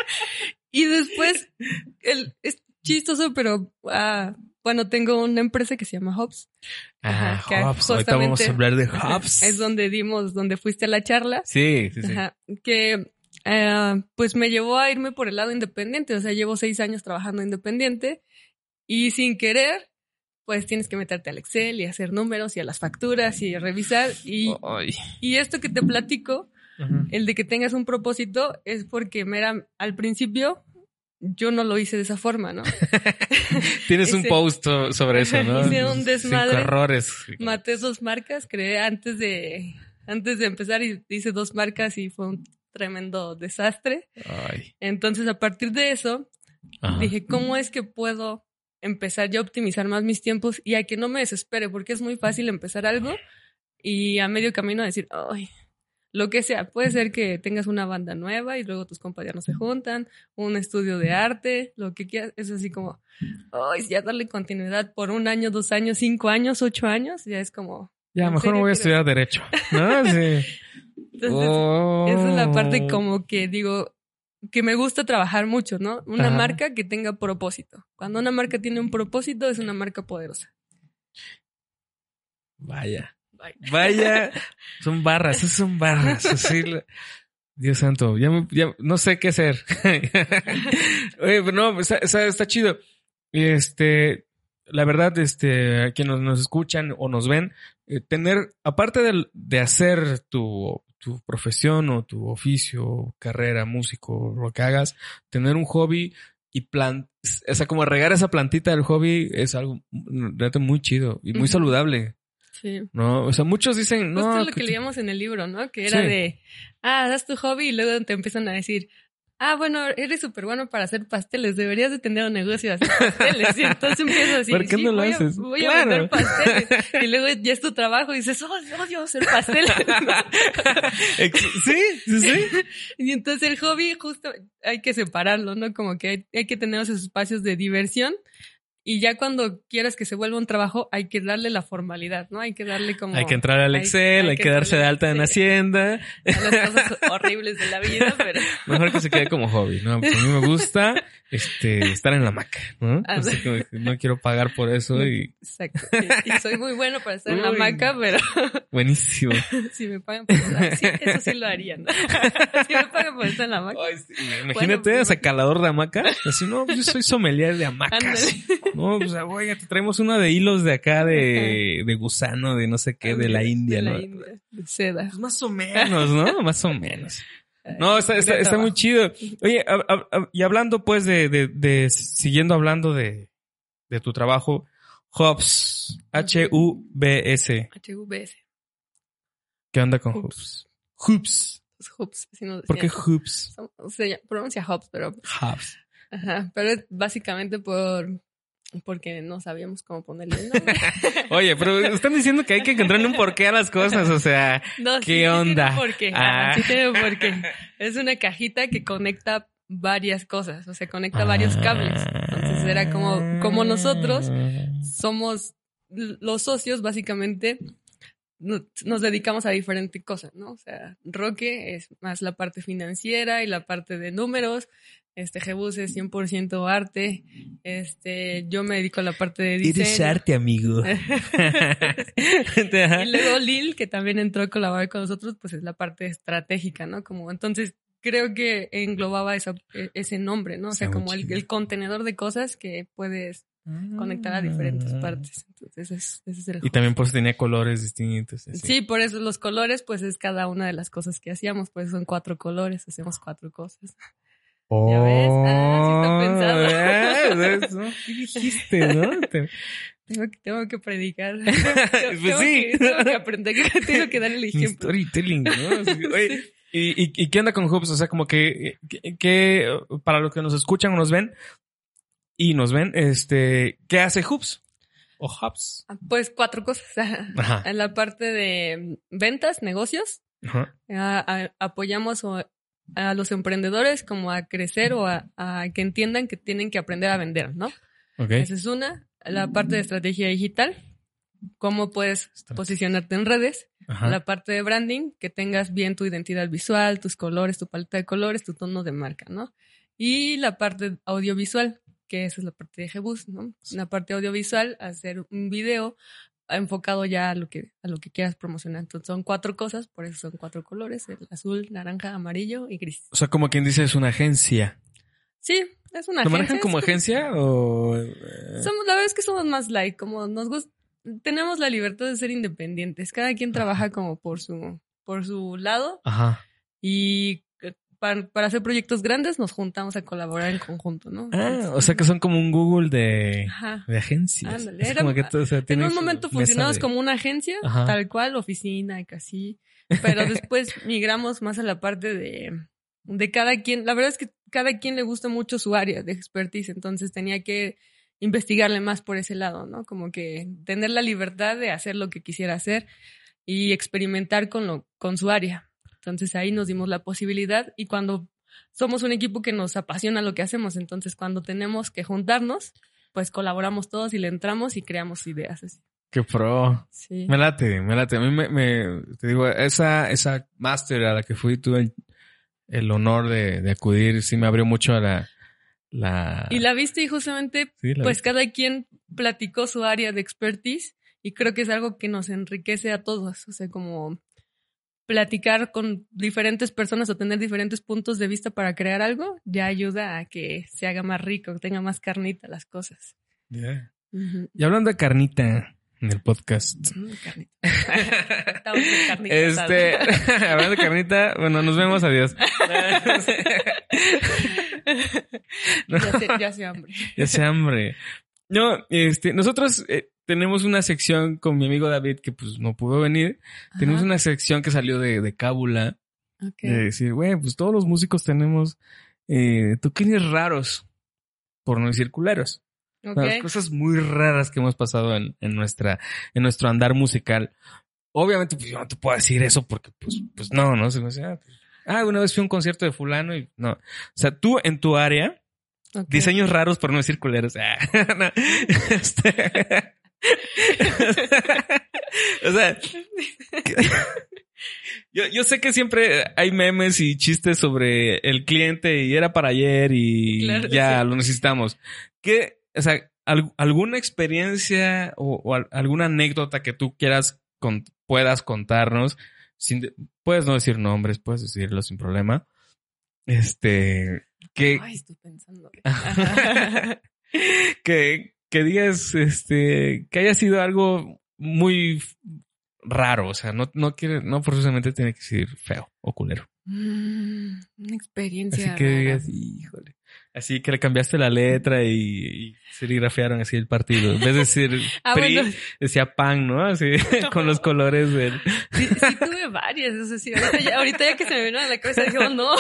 y después, el, chistoso, pero ah, bueno, tengo una empresa que se llama Hobbs. Ah, Hobbs. Ahorita vamos a hablar de Hobbs. Es donde dimos, donde fuiste a la charla. Sí, sí, sí. que eh, pues me llevó a irme por el lado independiente. O sea, llevo seis años trabajando independiente y sin querer, pues tienes que meterte al Excel y hacer números y a las facturas y revisar. Y, y esto que te platico, el de que tengas un propósito, es porque me era, al principio yo no lo hice de esa forma, ¿no? Tienes un post sobre eso, ¿no? Hice un desmadre. Cinco errores. Maté dos marcas, creé antes de, antes de empezar y hice dos marcas y fue un tremendo desastre. Ay. Entonces, a partir de eso, dije, ¿cómo es que puedo empezar yo a optimizar más mis tiempos y a que no me desespere? Porque es muy fácil empezar algo y a medio camino decir, ay, lo que sea. Puede ser que tengas una banda nueva y luego tus compañeros se juntan, un estudio de arte, lo que quieras. Es así como, ay, ya darle continuidad por un año, dos años, cinco años, ocho años, ya es como. Ya, mejor no voy a estudiar Derecho. ¿No? Sí. Entonces, esa es la parte oh. como que digo, que me gusta trabajar mucho, ¿no? Una marca que tenga propósito. Cuando una marca tiene un propósito, es una marca poderosa. Vaya. Vaya, son barras, son barras. Dios santo, ya, no sé qué hacer. Oye, no, está, chido. Este, la verdad, este, a quienes nos, escuchan o nos ven, eh, tener, aparte de, de hacer tu, tu profesión o tu oficio, carrera, músico, lo que hagas, tener un hobby y plan, o sea, como regar esa plantita del hobby es algo muy chido y muy saludable. Sí. No, o sea, muchos dicen, no. Esto es lo que, leíamos en el libro, ¿no? Que era de, ah, das tu hobby y luego te empiezan a decir, ah, bueno, eres súper bueno para hacer pasteles, deberías de tener un negocio de hacer pasteles. Y entonces empiezas a decir, ¿por qué no lo voy haces? A, voy a vender pasteles. Y luego ya es tu trabajo y dices, oh, odio hacer pasteles. sí, sí, sí. Y entonces el hobby justo hay que separarlo, ¿no? Como que hay, hay que tener esos espacios de diversión y ya cuando quieras que se vuelva un trabajo, hay que darle la formalidad, ¿no? Hay que darle como... Hay que entrar al Excel, hay, que, darse de alta en Hacienda. las cosas horribles de la vida, pero... Mejor que se quede como hobby, ¿no? Pues a mí me gusta este, estar en la maca, ¿no? no quiero pagar por eso y... Exacto. Y, soy muy bueno para estar en la maca, pero... Buenísimo. si me pagan por estar, sí, eso sí lo harían, ¿no? si me pagan por estar en la hamaca. imagínate, bueno, pues, calador de hamaca. Así, no, yo soy sommelier de hamacas. No, o sea, oiga, te traemos una de hilos de acá de, de gusano, de no sé qué, de la India, de ¿no? La India, de seda. Pues más o menos, ¿no? más o menos. No, está, está, está muy chido. Oye, y hablando pues de, de, de, siguiendo hablando de, de tu trabajo, Hubs, H-U-B-S. H-U-B-S. ¿Qué onda con Hubs? Hubs. Hubs. ¿Por qué Hubs? Se pronuncia Hubs, pero... Hubs. Ajá, pero es básicamente por porque no sabíamos cómo ponerle el nombre. Oye, pero están diciendo que hay que encontrarle un porqué a las cosas, o sea, ¿qué onda? Sí tiene ah. Sí tiene porqué. Es una cajita que conecta varias cosas, o sea, conecta varios cables. Entonces era como, como nosotros somos los socios, básicamente, nos dedicamos a diferentes cosas, ¿no? O sea, Roque es más la parte financiera y la parte de números. Este Jebus es 100% arte. Este, yo me dedico a la parte de diseño. Eres arte, amigo. y luego Lil, que también entró a colaborar con nosotros, pues es la parte estratégica, ¿no? Como entonces creo que englobaba esa, e, ese nombre, ¿no? O sea, como el, el, contenedor de cosas que puedes conectar a diferentes ah. partes. Entonces, ese, es el Y también por eso tenía colores distintos. Sí, por eso los colores, pues es cada una de las cosas que hacíamos. Pues son cuatro colores, hacemos cuatro cosas. Oh, ¿Ya ves? Ah, sí está pensado. Eh, ¿Qué dijiste, no? Tengo que, tengo que predicar. pues sí. Que, tengo que aprender, tengo que darle el ejemplo. Storytelling, ¿no? Oye, ¿y, y, y qué onda con Hoops? O sea, como que, que, que, para los que nos escuchan o nos ven, y nos ven, este, ¿qué hace Hoops? O Hubs. Ah, pues cuatro cosas. En la parte de ventas, negocios, apoyamos a, los emprendedores como a crecer o a, que entiendan que tienen que aprender a vender, ¿no? Esa es una. La parte de estrategia digital, cómo puedes posicionarte en redes. La parte de branding, que tengas bien tu identidad visual, tus colores, tu paleta de colores, tu tono de marca, ¿no? Y la parte audiovisual, que esa es la parte de Jebus, ¿no? La parte audiovisual, hacer un video enfocado ya a lo que a lo que quieras promocionar. Entonces son cuatro cosas, por eso son cuatro colores, el azul, naranja, amarillo y gris. O sea, como quien dice es una agencia. Sí, es una agencia. ¿Lo manejan como agencia o eh? Somos la verdad es que somos más light, como nos gusta tenemos la libertad de ser independientes. Cada quien trabaja como por su por su lado. Ajá. Y para, hacer proyectos grandes nos juntamos a colaborar en conjunto, ¿no? Ah, o sea que son como un Google de, de agencias. en un momento funcionamos como una agencia, tal cual, oficina y casi. Pero después migramos más a la parte de, de cada quien. La verdad es que cada quien le gusta mucho su área de expertise, entonces tenía que investigarle más por ese lado, ¿no? Como que tener la libertad de hacer lo que quisiera hacer y experimentar con lo, con su área. Entonces ahí nos dimos la posibilidad y cuando somos un equipo que nos apasiona lo que hacemos, entonces cuando tenemos que juntarnos, pues colaboramos todos y le entramos y creamos ideas así. Qué pro. Sí. Me late, me late. A mí me, me te digo, esa, esa máster a la que fui, tuve el, honor de, de, acudir, sí me abrió mucho a la, la... Y la viste y justamente, pues cada quien platicó su área de expertise y creo que es algo que nos enriquece a todos. O sea, como platicar con diferentes personas o tener diferentes puntos de vista para crear algo, ya ayuda a que se haga más rico, que tenga más carnita las cosas. Y hablando de carnita en el podcast. carnita. carnita este, hablando de carnita, bueno, nos vemos, adiós. ya, se, hambre. Ya se hambre. No, este, nosotros eh, tenemos una sección con mi amigo David que pues no pudo venir. Tenemos una sección que salió de, de cábula. De decir, güey, pues todos los músicos tenemos eh, toquines raros, por no decir culeros. Las cosas muy raras que hemos pasado en, en, nuestra, en nuestro andar musical. Obviamente, pues yo no te puedo decir eso porque, pues, pues no, ¿no? Se me ah, pues, ah, una vez fui a un concierto de fulano y no. O sea, tú en tu área, Diseños raros por no decir culeros. Ah, este, o sea, yo, yo, sé que siempre hay memes y chistes sobre el cliente y era para ayer y ya lo necesitamos. ¿Qué, o sea, alguna experiencia o, alguna anécdota que tú quieras con, puedas contarnos? Sin, puedes no decir nombres, puedes decirlo sin problema. Este, que... Ay, estoy pensando. que, que digas, este, que haya sido algo muy raro, o sea, no, no quiere, no forzosamente tiene que ser feo o culero. Mm, una experiencia. Así que digas, híjole. Así que le cambiaste la letra y, serigrafiaron así el partido. En vez de decir ah, PRI, decía PAN, ¿no? Así, con los colores del... Sí, sí tuve varias. O sea, sí, ahorita, ya, que se me vino a la cabeza, digo, no.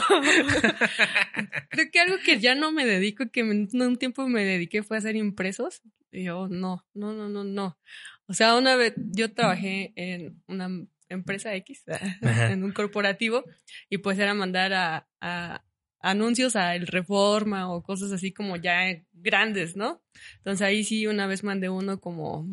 Creo que algo que ya no me dedico, que en un tiempo me dediqué fue a hacer impresos. Y yo, no, no, no, no, no. O sea, una vez yo trabajé en una empresa X, en un corporativo, y pues era mandar a anuncios a el Reforma o cosas así como ya grandes, ¿no? Entonces ahí sí una vez mandé uno como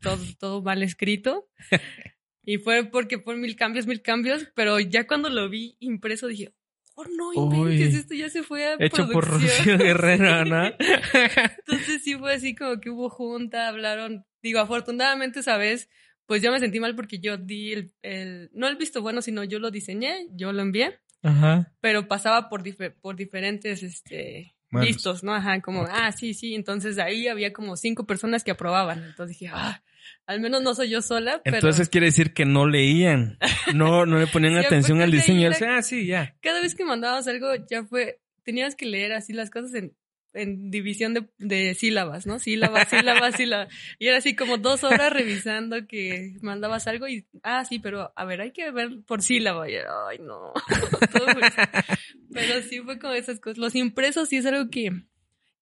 todo, todo mal escrito. Y fue porque por mil cambios, mil cambios, pero ya cuando lo vi impreso dije, oh no, inventes, esto ya se fue a Hecho por Rocío Guerrero, ¿no? Entonces sí fue así como que hubo junta, hablaron. Digo, afortunadamente esa vez, pues yo me sentí mal porque yo di el, el no el visto bueno, sino yo lo diseñé, yo lo envié. Ajá. Pero pasaba por, por diferentes, este, vistos, ¿no? Ajá, como, ah, sí, sí. Entonces ahí había como cinco personas que aprobaban. Entonces dije, ah, al menos no soy yo sola. Pero... Entonces quiere decir que no leían, no, no le ponían atención al diseño. ah, sí, ya. Cada vez que mandabas algo, ya fue, tenías que leer así las cosas en, en división de, de, sílabas, ¿no? Sílabas, sílabas, sílabas. Y era así como dos horas revisando que mandabas algo y, ah, sí, pero a ver, hay que ver por sílaba. Y ay, no. pero sí fue como esas cosas. Los impresos sí es algo que,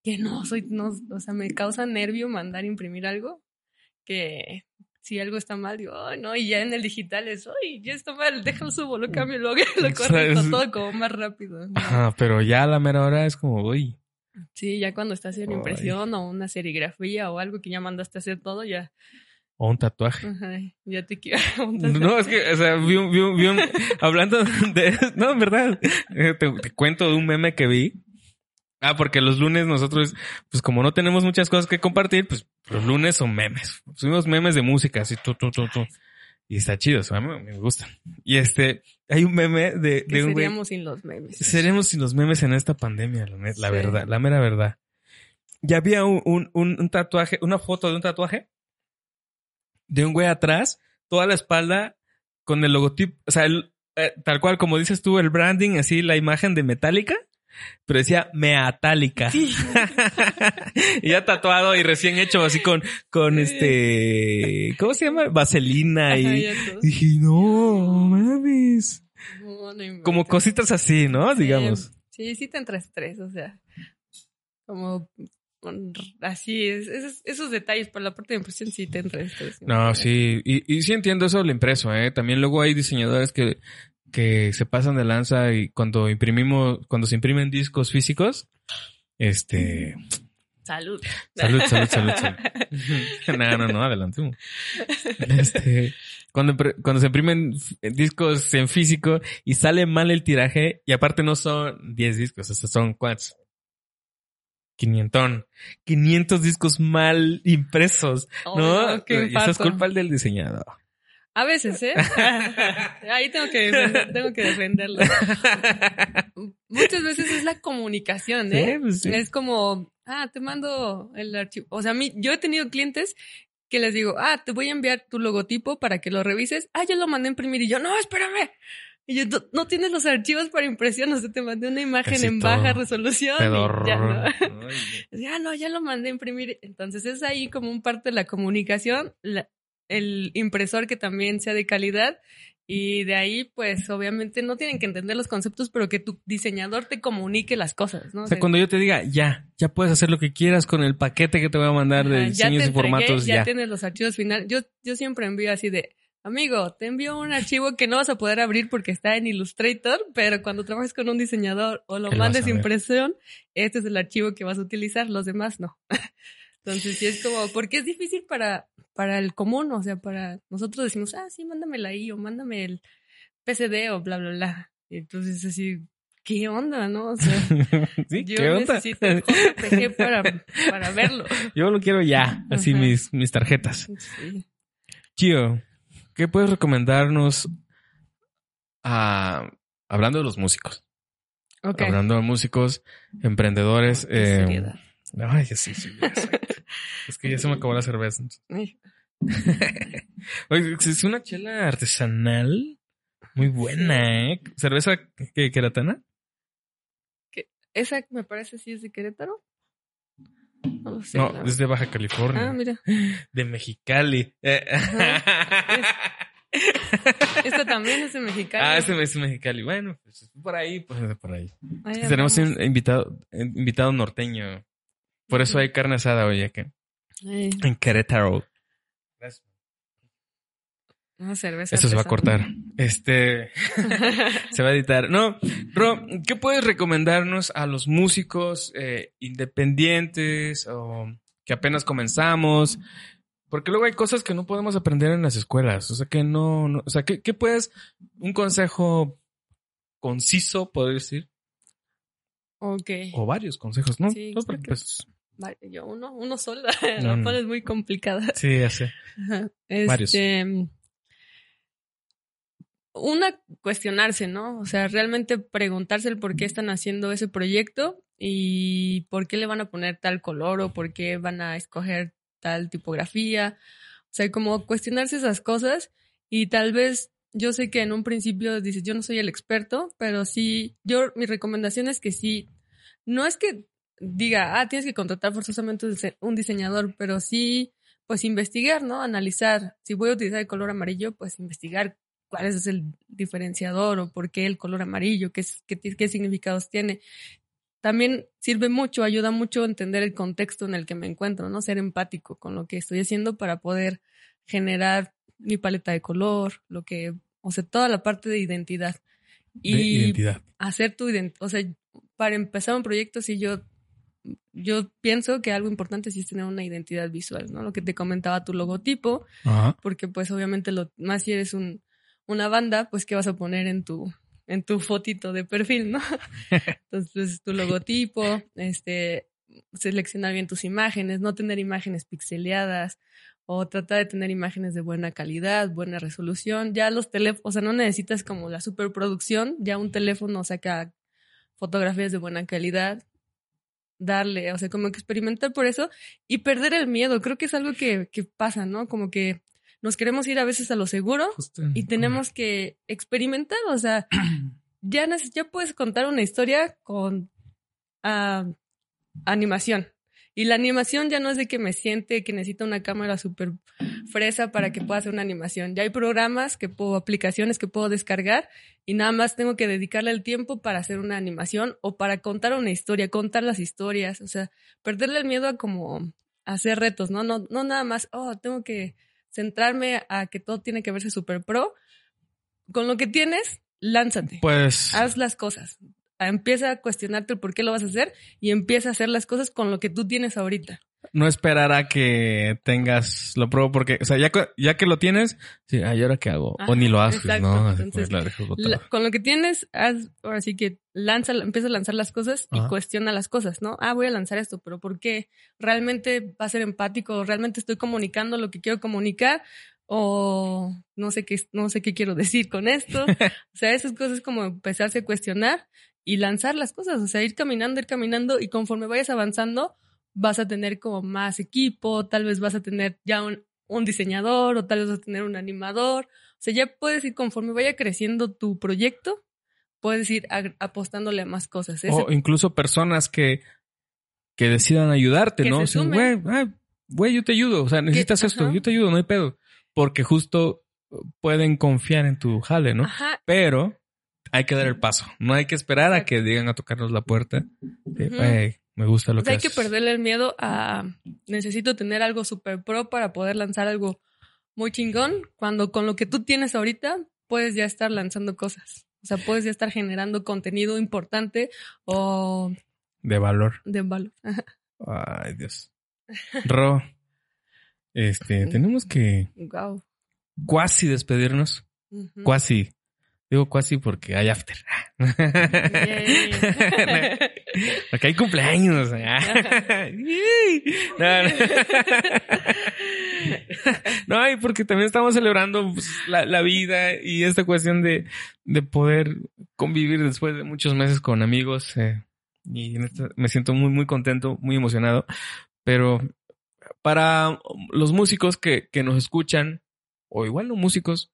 que no, soy, no, o sea, me causa nervio mandar imprimir algo que si algo está mal, digo, ay, no, y ya en el digital es, ay, ya está mal, déjalo subo, lo cambio, lo, lo corrijo, todo como más rápido. Ajá, pero ya a la mera hora es como, uy. Sí, ya cuando estás en impresión o una serigrafía o algo que ya mandaste a hacer todo, ya. O un tatuaje. Ajá, ya te quiero. No, es que, o sea, vi un, vi un, vi un hablando de, no, en verdad, te, te, cuento de un meme que vi. Ah, porque los lunes nosotros, pues como no tenemos muchas cosas que compartir, pues los lunes son memes. Subimos memes de música, así, tú, tú, tú, tú. Y está chido, a mí me gustan. Y este, hay un meme de, de un Seríamos sin los memes. Seríamos sin los memes en esta pandemia, la, verdad, la mera verdad. Ya había un, un, un, tatuaje, una foto de un tatuaje de un güey atrás, toda la espalda con el logotipo, o sea, el, eh, tal cual como dices tú, el branding, así la imagen de Metallica pero decía meatálica. y ya tatuado y recién hecho así con, con este, ¿cómo se llama? Vaselina y dije, no, mames. como cositas así, ¿no? Digamos. Sí, sí te entra estrés, o sea, como así, esos, esos detalles por la parte de impresión sí te entra estrés. No, sí, y, y sí entiendo eso del impreso, ¿eh? También luego hay diseñadores que que se pasan de lanza y cuando imprimimos, cuando se imprimen discos físicos, este... Salud. Salud, salud, salud, salud. no, no, no, adelante. Este, cuando, cuando se imprimen discos en físico y sale mal el tiraje, y aparte no son 10 discos, estos son cuántos? 500. 500 discos mal impresos, ¿no? y eso es culpa del diseñador. A veces, ¿eh? Ahí tengo que, tengo que defenderlo. Muchas veces es la comunicación, ¿eh? Pues es como, ah, te mando el archivo. O sea, a mí, yo he tenido clientes que les digo, ah, te voy a enviar tu logotipo para que lo revises. Ah, yo lo mandé a imprimir y yo, no, espérame. Y yo, no, tienes los archivos para impresión, o sea, te mandé una imagen en baja resolución. Y ya no. ya no, ya lo mandé a imprimir. Entonces es ahí como un parte de la comunicación. La, el impresor que también sea de calidad y de ahí, pues obviamente no tienen que entender los conceptos, pero que tu diseñador te comunique las cosas, ¿no? O sea, cuando yo te diga, ya, ya puedes hacer lo que quieras con el paquete que te voy a mandar de diseños y formatos. Ya, ya tienes los archivos finales. Yo, yo siempre envío así de, amigo, te envío un archivo que no vas a poder abrir porque está en Illustrator, pero cuando trabajes con un diseñador o lo mandes impresión, este es el archivo que vas a utilizar, los demás no. Entonces sí es como, porque es difícil para, para el común, o sea, para nosotros decimos, ah, sí, mándamela ahí o mándame el PCD o bla, bla, bla. Y entonces así, ¿qué onda, no? O sea, ¿Sí? yo ¿Qué onda? necesito el JPG para, para verlo. Yo lo quiero ya, así mis, mis tarjetas. Sí. Chio, ¿qué puedes recomendarnos a, hablando de los músicos? Okay. Hablando de músicos, emprendedores. Eh, Ay, sí, sí, Es que ya se me acabó la cerveza. Es una chela artesanal muy buena, ¿eh? ¿Cerveza qué, queratana? ¿Esa me parece sí es de Querétaro? No, lo sé, no es de Baja California. Ah, mira. De Mexicali. Esta también es de Mexicali. Ah, este es de Mexicali. Bueno, pues por ahí, pues por ahí. tenemos un invitado, invitado norteño. Por eso hay carne asada hoy aquí. En Querétaro. Una cerveza. Eso se va a cortar. Este se va a editar. No, Ro, ¿qué puedes recomendarnos a los músicos eh, independientes o que apenas comenzamos? Porque luego hay cosas que no podemos aprender en las escuelas. O sea, que no, no o sea, ¿qué, ¿qué, puedes, un consejo conciso, poder decir? Ok. O varios consejos, ¿no? Sí, no pues, yo uno, uno solo. No, no. es muy complicada. Sí, ya sé. Este, varios. Una, cuestionarse, ¿no? O sea, realmente preguntarse el por qué están haciendo ese proyecto y por qué le van a poner tal color o por qué van a escoger tal tipografía. O sea, como cuestionarse esas cosas y tal vez yo sé que en un principio dices, yo no soy el experto, pero sí, yo, mi recomendación es que sí, no es que diga, ah, tienes que contratar forzosamente un diseñador, pero sí, pues investigar, ¿no? Analizar. Si voy a utilizar el color amarillo, pues investigar cuál es el diferenciador o por qué el color amarillo, qué, qué, qué significados tiene también sirve mucho, ayuda mucho a entender el contexto en el que me encuentro, ¿no? Ser empático con lo que estoy haciendo para poder generar mi paleta de color, lo que, o sea, toda la parte de identidad. Y identidad. hacer tu identidad, o sea, para empezar un proyecto, si yo, yo pienso que algo importante sí es tener una identidad visual, ¿no? Lo que te comentaba tu logotipo, porque pues obviamente lo más si eres un, una banda, pues qué vas a poner en tu, en tu fotito de perfil, ¿no? Entonces, tu logotipo, este, seleccionar bien tus imágenes, no tener imágenes pixeleadas o tratar de tener imágenes de buena calidad, buena resolución. Ya los teléfonos, o sea, no necesitas como la superproducción, ya un teléfono saca fotografías de buena calidad, darle, o sea, como que experimentar por eso y perder el miedo. Creo que es algo que, que pasa, ¿no? Como que nos queremos ir a veces a lo seguro y tenemos que experimentar, o sea, ya, ya puedes contar una historia con ah, animación. Y la animación ya no es de que me siente que necesita una cámara súper fresa para que pueda hacer una animación. Ya hay programas que puedo, aplicaciones que puedo descargar y nada más tengo que dedicarle el tiempo para hacer una animación o para contar una historia, contar las historias. O sea, perderle el miedo a como hacer retos, ¿no? No, no nada más, oh, tengo que centrarme a que todo tiene que verse super pro. Con lo que tienes, lánzate. Pues. Haz las cosas. Empieza a cuestionarte el por qué lo vas a hacer y empieza a hacer las cosas con lo que tú tienes ahorita no esperar a que tengas lo pruebo porque, o sea, ya, ya que lo tienes, sí, ay, ahora qué hago? o ni lo haces, ¿no? Entonces, con lo que tienes, haz, ahora sí que lanza, empieza a lanzar las cosas y cuestiona las cosas, ¿no? Ah, voy a lanzar esto, pero ¿por qué? ¿Realmente va a ser empático? ¿Realmente estoy comunicando lo que quiero comunicar? O no sé qué, no sé qué quiero decir con esto. o sea, esas cosas como empezarse a cuestionar y lanzar las cosas, o sea, ir caminando, ir caminando y conforme vayas avanzando, vas a tener como más equipo, tal vez vas a tener ya un, un diseñador o tal vez vas a tener un animador. O sea, ya puedes ir conforme vaya creciendo tu proyecto, puedes ir apostándole a más cosas. O incluso personas que, que decidan ayudarte, ¿no? O güey, güey, yo te ayudo. O sea, necesitas esto, yo te ayudo, no hay pedo. Porque justo pueden confiar en tu jale, ¿no? Ajá. Pero hay que dar el paso. No hay que esperar a que digan a tocarnos la puerta. Me gusta lo que Hay que perderle el miedo a necesito tener algo super pro para poder lanzar algo muy chingón, cuando con lo que tú tienes ahorita puedes ya estar lanzando cosas. O sea, puedes ya estar generando contenido importante o... De valor. De valor. Ay, Dios. Ro, este, tenemos que... Wow. Cuasi despedirnos. Cuasi. Digo casi porque hay after. porque hay cumpleaños. no, y porque también estamos celebrando pues, la, vida y esta cuestión de, de, poder convivir después de muchos meses con amigos. Eh, y me siento muy, muy contento, muy emocionado. Pero para los músicos que, que nos escuchan, o igual no músicos,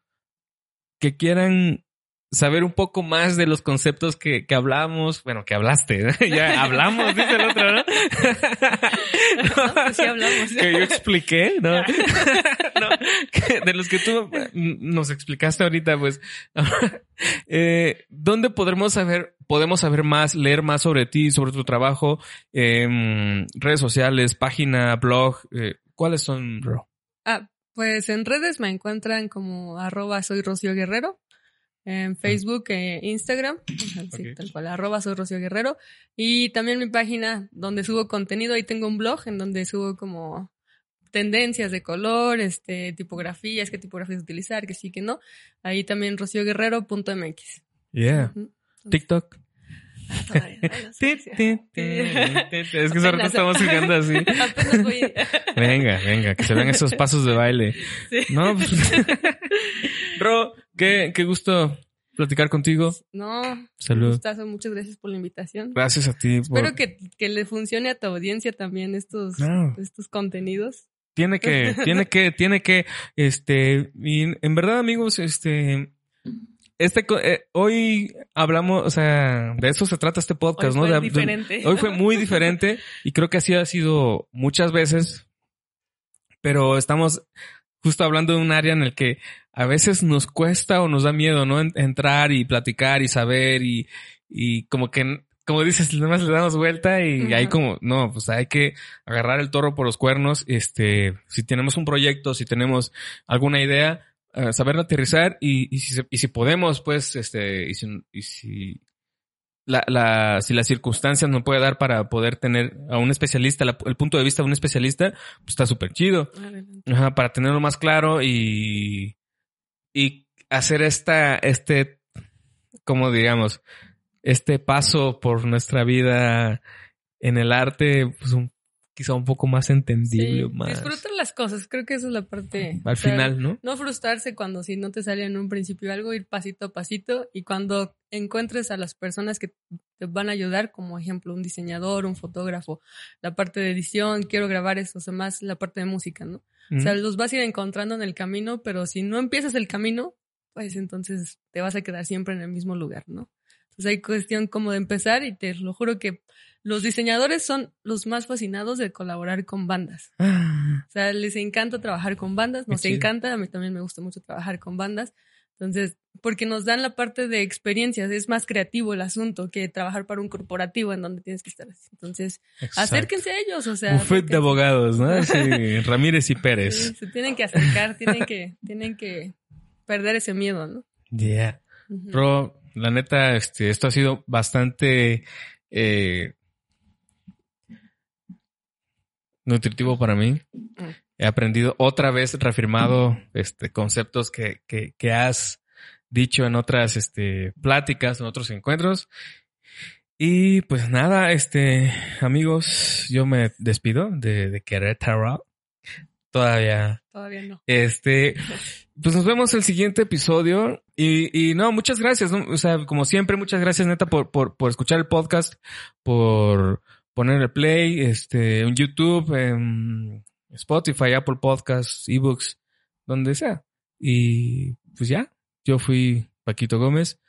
que quieran saber un poco más de los conceptos que, que hablamos, bueno, que hablaste, ya hablamos, dice el otro, ¿no? Pues sí hablamos. que yo expliqué, ¿no? no de los que tú nos explicaste ahorita, pues, eh, ¿dónde podremos saber, podemos saber más, leer más sobre ti, sobre tu trabajo, eh, redes sociales, página, blog, eh, ¿cuáles son, bro? Ah, pues en redes me encuentran como arroba soy Rocío Guerrero en Facebook e Instagram, tal cual, arroba soy Rocío Guerrero. Y también mi página donde subo contenido, ahí tengo un blog en donde subo como tendencias de color, este, tipografías, qué tipografías utilizar, que sí, que no. Ahí también rocioguerrero.mx. Yeah. TikTok. No sé. Es que ahorita estamos jugando así. Voy. Venga, venga, que se vean esos pasos de baile. Sí. No, pues... Ro, qué, qué gusto platicar contigo. No, Salud. un gustazo, muchas gracias por la invitación. Gracias a ti. por- Espero que, que le funcione a tu audiencia también estos, estos contenidos. Tiene que, tiene que, tiene que, este, y en verdad, amigos, este, este, eh, hoy hablamos, o sea, de eso se trata este podcast, Hoy ¿no? fue De- de- diferente. hoy fue muy diferente y creo que así ha sido muchas veces, pero estamos justo hablando de un área en el que a veces nos cuesta o nos da miedo, ¿no? En- entrar y platicar y saber y, y como que, como dices, nada más le damos vuelta y Ujú. ahí como, no, pues hay que agarrar el toro por los cuernos, este, si tenemos un proyecto, si tenemos alguna idea, eh, saberlo aterrizar y, y, si, se- y si podemos, pues, este, y si, y si la, la, si las circunstancias nos puede dar para poder tener a un especialista, la- el punto de vista de un especialista, pues está súper chido. Ajá, para tenerlo más claro y, y hacer esta, este, como digamos, este paso por nuestra vida en el arte, pues un, quizá un poco más entendible, Sí, más disfrutar las cosas, creo que esa es la parte. al o sea, final, ¿no? No frustrarse cuando si no te sale en un principio algo, ir pasito a pasito y cuando encuentres a las personas que te van a ayudar, como ejemplo un diseñador, un fotógrafo, la parte de edición, quiero grabar eso, o sea, más la parte de música, ¿no? O sea, los vas a ir encontrando en el camino, pero si no empiezas el camino, pues entonces te vas a quedar siempre en el mismo lugar, ¿no? Entonces hay cuestión como de empezar y te lo juro que los diseñadores son los más fascinados de colaborar con bandas. Ah, O sea, les encanta trabajar con bandas, nos encanta, a mí también me gusta mucho trabajar con bandas. Entonces, porque nos dan la parte de experiencias, es más creativo el asunto que trabajar para un corporativo en donde tienes que estar así. Entonces, exacto. acérquense a ellos, o sea. Buffet de abogados, ¿no? Sí, Ramírez y Sí, Pérez. se tienen que acercar, tienen que, tienen que perder ese miedo, ¿no? Yeah. Ujú. Ro, la neta, este, esto ha sido bastante eh, nutritivo para mí. He aprendido otra vez, reafirmado este, conceptos que, que, que has dicho en otras este, pláticas, en otros encuentros. Y pues nada, este, amigos, yo me despido de, de Querétaro. Todavía Todavía no. este, pues nos vemos el siguiente episodio. Y, y no, muchas gracias, ¿no? O sea, como siempre, muchas gracias, neta, por, por, por escuchar el podcast, por poner el play, este, en YouTube, en Spotify, Apple Podcasts, ebooks, donde sea. Y pues ya, yo fui Paquito Gómez,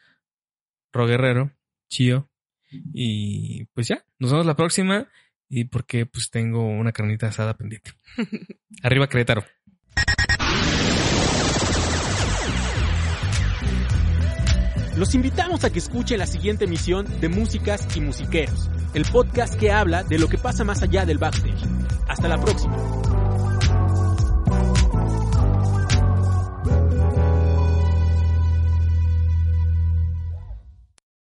Ro Guerrero, Chío. Y pues ya, nos vemos la próxima. Y porque pues tengo una carnita asada pendiente. Arriba Querétaro. Los invitamos a que escuchen la siguiente emisión de Músicas y Musiqueros, el podcast que habla de lo que pasa más allá del backstage. Hasta la próxima.